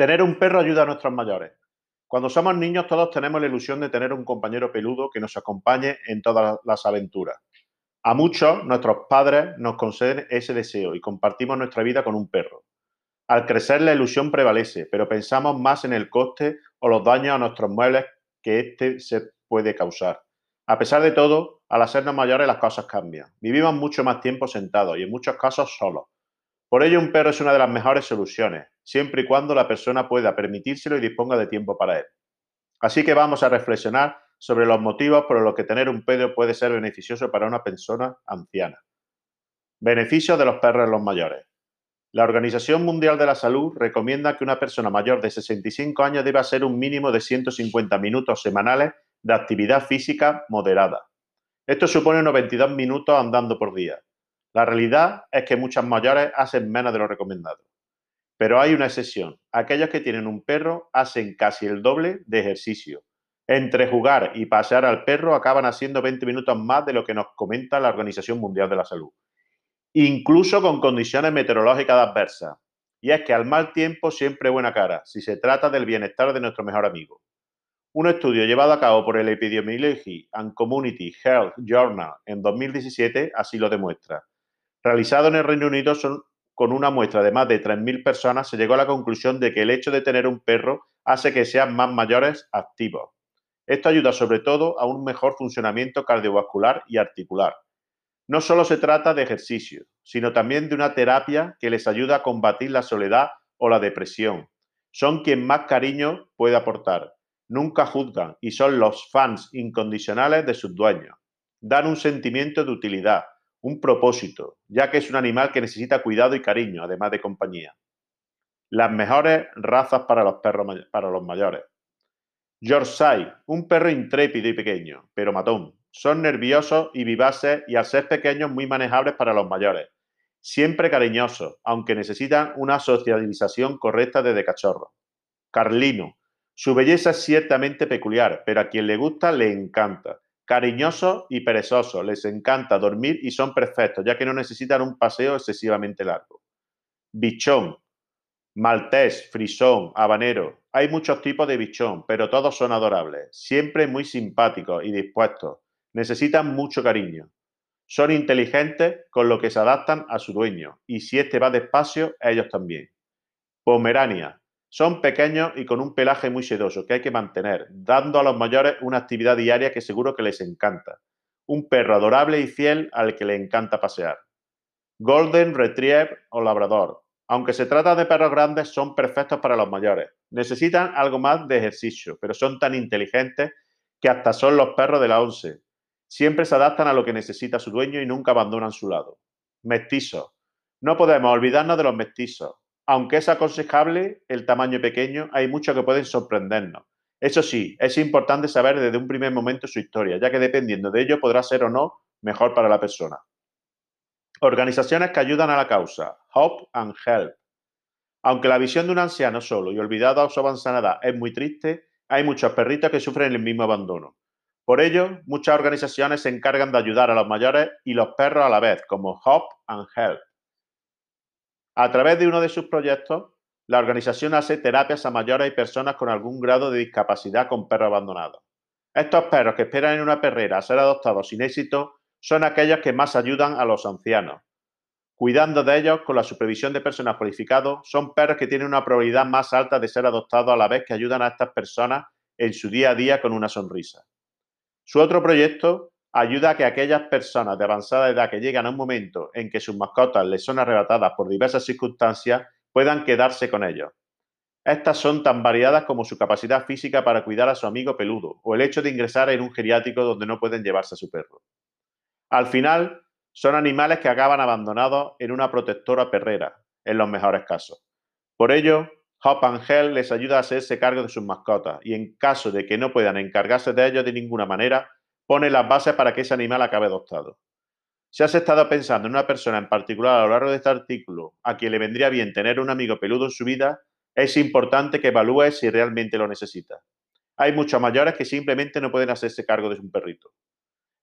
Tener un perro ayuda a nuestros mayores. Cuando somos niños todos tenemos la ilusión de tener un compañero peludo que nos acompañe en todas las aventuras. A muchos, nuestros padres nos conceden ese deseo y compartimos nuestra vida con un perro. Al crecer la ilusión prevalece, pero pensamos más en el coste o los daños a nuestros muebles que éste se puede causar. A pesar de todo, al hacernos mayores las cosas cambian. Vivimos mucho más tiempo sentados y en muchos casos solos. Por ello, un perro es una de las mejores soluciones, siempre y cuando la persona pueda permitírselo y disponga de tiempo para él. Así que vamos a reflexionar sobre los motivos por los que tener un perro puede ser beneficioso para una persona anciana. Beneficios de los perros en los mayores. La Organización Mundial de la Salud recomienda que una persona mayor de 65 años deba hacer un mínimo de 150 minutos semanales de actividad física moderada. Esto supone unos 22 minutos andando por día. La realidad es que muchas mayores hacen menos de lo recomendado. Pero hay una excepción. Aquellos que tienen un perro hacen casi el doble de ejercicio. Entre jugar y pasear al perro acaban haciendo 20 minutos más de lo que nos comenta la Organización Mundial de la Salud. Incluso con condiciones meteorológicas adversas. Y es que al mal tiempo siempre buena cara, si se trata del bienestar de nuestro mejor amigo. Un estudio llevado a cabo por el Epidemiology and Community Health Journal en 2017 así lo demuestra. Realizado en el Reino Unido con una muestra de más de 3.000 personas, se llegó a la conclusión de que el hecho de tener un perro hace que sean más mayores activos. Esto ayuda sobre todo a un mejor funcionamiento cardiovascular y articular. No solo se trata de ejercicio, sino también de una terapia que les ayuda a combatir la soledad o la depresión. Son quien más cariño puede aportar. Nunca juzgan y son los fans incondicionales de sus dueños. Dan un sentimiento de utilidad, un propósito, ya que es un animal que necesita cuidado y cariño, además de compañía. Las mejores razas para los perros para los mayores. Yorkshire, un perro intrépido y pequeño, pero matón. Son nerviosos y vivaces y al ser pequeños muy manejables para los mayores. Siempre cariñosos, aunque necesitan una socialización correcta desde cachorro. Carlino. Su belleza es ciertamente peculiar, pero a quien le gusta le encanta cariñosos y perezosos, les encanta dormir y son perfectos, ya que no necesitan un paseo excesivamente largo. Bichón, maltés, frisón, habanero. Hay muchos tipos de bichón, pero todos son adorables, siempre muy simpáticos y dispuestos. Necesitan mucho cariño. Son inteligentes, con lo que se adaptan a su dueño, y si éste va despacio, ellos también. Pomerania, son pequeños y con un pelaje muy sedoso que hay que mantener, dando a los mayores una actividad diaria que seguro que les encanta. Un perro adorable y fiel al que le encanta pasear. Golden Retriever o Labrador. Aunque se trata de perros grandes, son perfectos para los mayores. Necesitan algo más de ejercicio, pero son tan inteligentes que hasta son los perros de la once. Siempre se adaptan a lo que necesita su dueño y nunca abandonan su lado. Mestizos. No podemos olvidarnos de los mestizos aunque es aconsejable el tamaño pequeño, hay muchos que pueden sorprendernos. Eso sí, es importante saber desde un primer momento su historia, ya que dependiendo de ello podrá ser o no mejor para la persona. Organizaciones que ayudan a la causa. Hope and Help. Aunque la visión de un anciano solo y olvidado a su avanzada edad es muy triste, hay muchos perritos que sufren el mismo abandono. Por ello, muchas organizaciones se encargan de ayudar a los mayores y los perros a la vez, como Hope and Help. A través de uno de sus proyectos, la organización hace terapias a mayores y personas con algún grado de discapacidad con perros abandonados. Estos perros que esperan en una perrera a ser adoptados sin éxito son aquellos que más ayudan a los ancianos. Cuidando de ellos con la supervisión de personas cualificadas, son perros que tienen una probabilidad más alta de ser adoptados a la vez que ayudan a estas personas en su día a día con una sonrisa. Su otro proyecto ayuda a que aquellas personas de avanzada edad que llegan a un momento en que sus mascotas les son arrebatadas por diversas circunstancias puedan quedarse con ellos. Estas son tan variadas como su capacidad física para cuidar a su amigo peludo o el hecho de ingresar en un geriátrico donde no pueden llevarse a su perro. Al final, son animales que acaban abandonados en una protectora perrera, en los mejores casos. Por ello, Hop and les ayuda a hacerse cargo de sus mascotas y en caso de que no puedan encargarse de ellos de ninguna manera, pone las bases para que ese animal acabe adoptado. Si has estado pensando en una persona en particular a lo largo de este artículo a quien le vendría bien tener un amigo peludo en su vida, es importante que evalúes si realmente lo necesita. Hay muchos mayores que simplemente no pueden hacerse cargo de un perrito.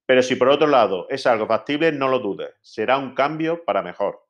Pero si por otro lado es algo factible, no lo dudes, será un cambio para mejor.